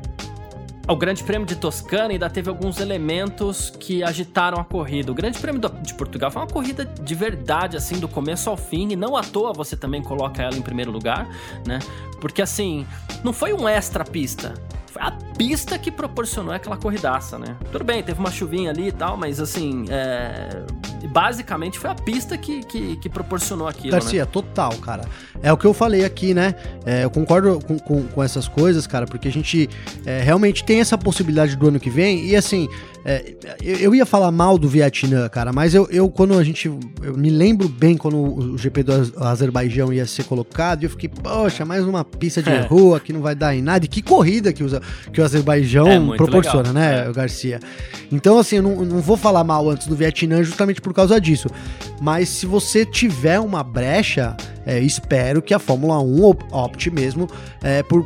O Grande Prêmio de Toscana ainda teve alguns elementos que agitaram a corrida. O Grande Prêmio de Portugal foi uma corrida de verdade, assim, do começo ao fim, e não à toa você também coloca ela em primeiro lugar, né? Porque, assim, não foi um extra pista a pista que proporcionou aquela corridaça, né? Tudo bem, teve uma chuvinha ali e tal, mas assim, é... basicamente foi a pista que, que, que proporcionou aquilo. Garcia, né? total, cara. É o que eu falei aqui, né? É, eu concordo com, com, com, essas coisas, cara, porque a gente é, realmente tem essa possibilidade do ano que vem, e assim, é, eu, eu, ia falar mal do Vietnã, cara, mas eu, eu quando a gente. Eu me lembro bem quando o GP do Azerbaijão ia ser colocado, e eu fiquei, poxa, mais uma pista de é. rua que não vai dar em nada. E que corrida que, usa, que o Azerbaijão é, proporciona, legal. né, é. Garcia? Então, assim, eu não, não vou falar mal antes do Vietnã justamente por causa disso. Mas se você tiver uma brecha, é, espero que a Fórmula 1 opte mesmo é, por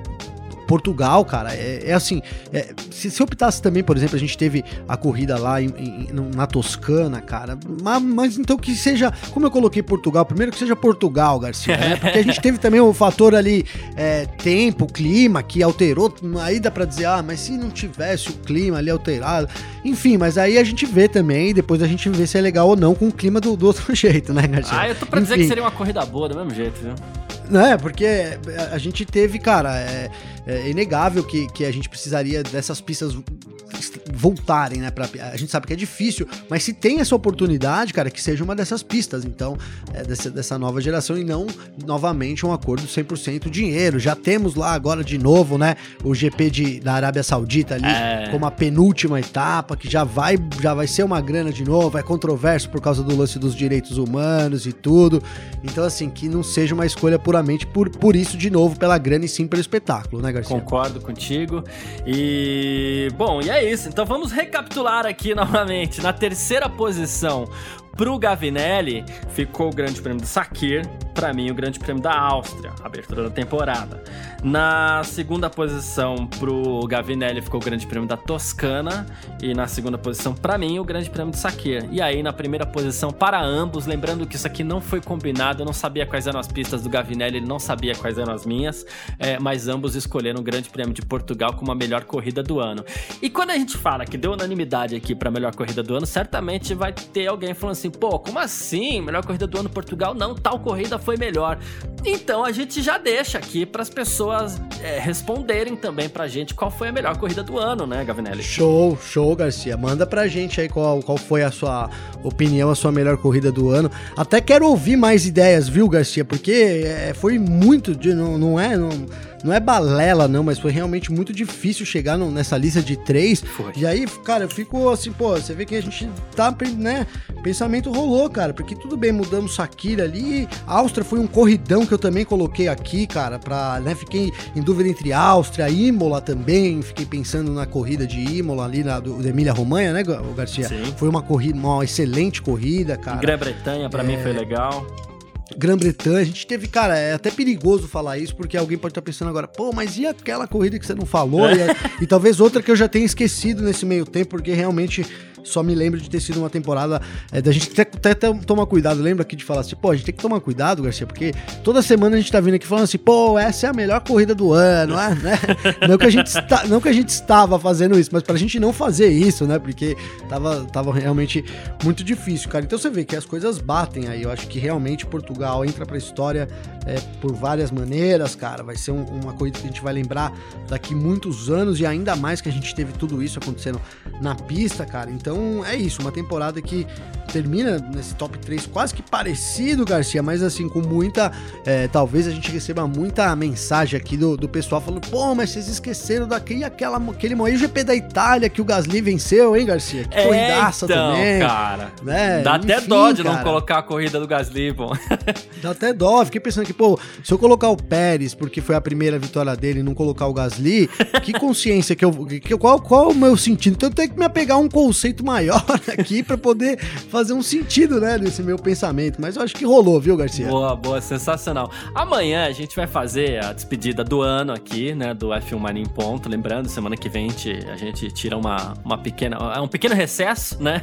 Portugal, cara, é, é assim. É, se, se optasse também, por exemplo, a gente teve a corrida lá em, em, na Toscana, cara. Mas, mas, então que seja. Como eu coloquei Portugal, primeiro que seja Portugal, Garcia, né? Porque a gente teve também o fator ali, é, tempo, clima, que alterou. Aí dá pra dizer, ah, mas se não tivesse o clima ali alterado. Enfim, mas aí a gente vê também, depois a gente vê se é legal ou não com o clima do, do outro jeito, né, Garcia? Ah, eu tô pra Enfim. dizer que seria uma corrida boa do mesmo jeito, viu? Não é, porque a gente teve, cara, é, é inegável que, que a gente precisaria dessas pistas voltarem, né? Pra, a gente sabe que é difícil, mas se tem essa oportunidade, cara, que seja uma dessas pistas, então, é, dessa, dessa nova geração e não novamente um acordo 100% dinheiro. Já temos lá agora de novo, né? O GP de, da Arábia Saudita ali, é. como a penúltima etapa, que já vai, já vai ser uma grana de novo, é controverso por causa do lance dos direitos humanos e tudo. Então, assim, que não seja uma escolha puramente por, por isso, de novo, pela grana e sim pelo espetáculo, né, Garcia? Concordo contigo. E, bom, e é isso. Então vamos recapitular aqui novamente. Na terceira posição, pro Gavinelli, ficou o Grande Prêmio do Sakir, para mim o Grande Prêmio da Áustria, abertura da temporada. Na segunda posição pro Gavinelli ficou o Grande Prêmio da Toscana e na segunda posição para mim o Grande Prêmio do Sakir. E aí na primeira posição para ambos, lembrando que isso aqui não foi combinado, eu não sabia quais eram as pistas do Gavinelli, ele não sabia quais eram as minhas, é, mas ambos escolheram o Grande Prêmio de Portugal como a melhor corrida do ano. E quando a gente fala que deu unanimidade aqui para melhor corrida do ano, certamente vai ter alguém falando assim, pô, como assim? Melhor corrida do ano Portugal? Não, tal corrida foi melhor. Então a gente já deixa aqui para as pessoas é, responderem também pra gente qual foi a melhor corrida do ano, né, Gavinelli? Show, show, Garcia. Manda pra gente aí qual, qual foi a sua opinião, a sua melhor corrida do ano. Até quero ouvir mais ideias, viu, Garcia? Porque é, foi muito de. Não, não é. Não não é balela, não, mas foi realmente muito difícil chegar no, nessa lista de três. Foi. E aí, cara, eu fico assim, pô, você vê que a gente tá, né? Pensamento rolou, cara, porque tudo bem, mudamos Sakira ali. Áustria foi um corridão que eu também coloquei aqui, cara, pra, né? Fiquei em dúvida entre Áustria, Imola também. Fiquei pensando na corrida de Imola ali, na, do, Emília Romanha, né, Garcia? Sim. Foi uma corrida, uma excelente corrida, cara. Grã-Bretanha, pra é... mim, foi legal. Grã-Bretanha, a gente teve, cara, é até perigoso falar isso, porque alguém pode estar pensando agora, pô, mas e aquela corrida que você não falou? e, e, talvez outra que eu já tenha esquecido nesse meio tempo, porque realmente só me lembro de ter sido uma temporada é, da gente até, até tomar cuidado. Lembra aqui de falar assim, pô, a gente tem que tomar cuidado, Garcia, porque toda semana a gente tá vindo aqui falando assim, pô, essa é a melhor corrida do ano, né? não, que a gente está, não que a gente estava fazendo isso, mas pra gente não fazer isso, né? Porque tava, tava realmente muito difícil, cara. Então você vê que as coisas batem aí. Eu acho que realmente Portugal entra pra história é, por várias maneiras, cara. Vai ser um, uma corrida que a gente vai lembrar daqui muitos anos e ainda mais que a gente teve tudo isso acontecendo na pista, cara. Então é isso, uma temporada que termina nesse top 3 quase que parecido, Garcia, mas assim, com muita. É, talvez a gente receba muita mensagem aqui do, do pessoal falando: pô, mas vocês esqueceram daquele aquela, aquele o GP da Itália que o Gasly venceu, hein, Garcia? Que é, corridaça então, também. Cara, né? dá Enfim, até dó de cara. não colocar a corrida do Gasly, pô. Dá até dó, fiquei pensando que, pô, se eu colocar o Pérez, porque foi a primeira vitória dele, e não colocar o Gasly, que consciência que eu. Que, qual, qual o meu sentido? Então eu tenho que me apegar a um conceito maior aqui para poder fazer um sentido, né, desse meu pensamento. Mas eu acho que rolou, viu, Garcia? Boa, boa, sensacional. Amanhã a gente vai fazer a despedida do ano aqui, né, do F1 Mania em Ponto. Lembrando, semana que vem a gente, a gente tira uma, uma pequena, é um pequeno recesso, né?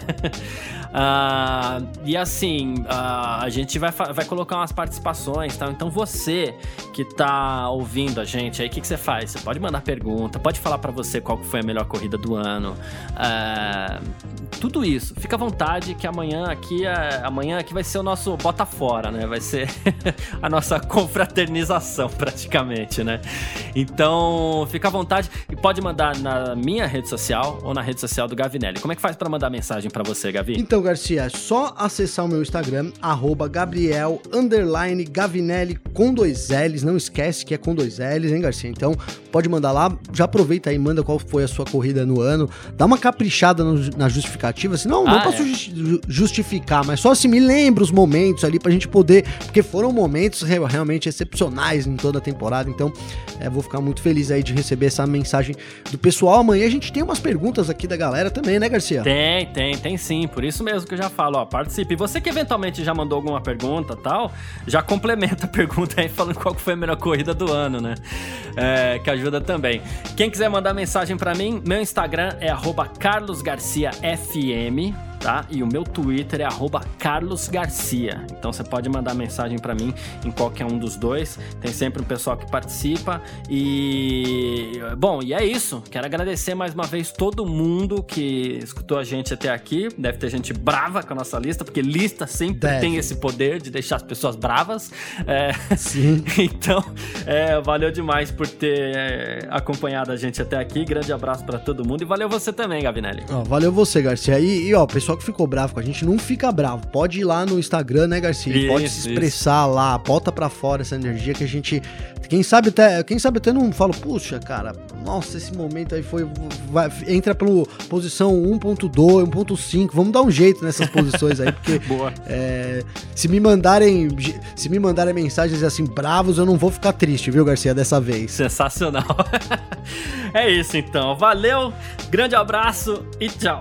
uh, e assim, uh, a gente vai, vai colocar umas participações, tá? Então você que tá ouvindo a gente aí, o que, que você faz? Você pode mandar pergunta, pode falar para você qual foi a melhor corrida do ano. Uh, tudo isso. Fica à vontade que amanhã aqui é, amanhã aqui vai ser o nosso bota fora, né? Vai ser a nossa confraternização praticamente, né? Então, fica à vontade e pode mandar na minha rede social ou na rede social do Gavinelli. Como é que faz para mandar mensagem para você, Gavi? Então, Garcia, é só acessar o meu Instagram @gabriel Gavinelli com dois L's. Não esquece que é com dois L's, hein, Garcia? Então, pode mandar lá. Já aproveita aí, manda qual foi a sua corrida no ano. Dá uma caprichada no, na justificativa, assim, não, ah, não posso é. justificar, mas só assim, me lembra os momentos ali pra gente poder, porque foram momentos realmente excepcionais em toda a temporada, então é, vou ficar muito feliz aí de receber essa mensagem do pessoal. Amanhã a gente tem umas perguntas aqui da galera também, né, Garcia? Tem, tem, tem sim, por isso mesmo que eu já falo, ó, participe. Você que eventualmente já mandou alguma pergunta tal, já complementa a pergunta aí falando qual foi a melhor corrida do ano, né? É, que ajuda também. Quem quiser mandar mensagem para mim, meu Instagram é carlosgarciafm tá? E o meu Twitter é @carlosgarcia. Então você pode mandar mensagem para mim em qualquer um dos dois. Tem sempre um pessoal que participa e bom, e é isso. Quero agradecer mais uma vez todo mundo que escutou a gente até aqui. Deve ter gente brava com a nossa lista, porque lista sempre Deve. tem esse poder de deixar as pessoas bravas. É... Sim. então, é, valeu demais por ter é, acompanhado a gente até aqui. Grande abraço para todo mundo e valeu você também, Gavinelli. Valeu você, Garcia. E, e ó, pessoal pessoal que ficou bravo com a gente, não fica bravo. Pode ir lá no Instagram, né, Garcia? Isso, pode se expressar isso. lá, bota pra fora essa energia que a gente. Quem sabe até, quem sabe até não fala, puxa, cara, nossa, esse momento aí foi. Vai, entra pelo posição 1.2, 1.5. Vamos dar um jeito nessas posições aí, porque. Boa. É, se me mandarem. Se me mandarem mensagens assim, bravos, eu não vou ficar triste, viu, Garcia, dessa vez. Sensacional. é isso então. Valeu, grande abraço e tchau.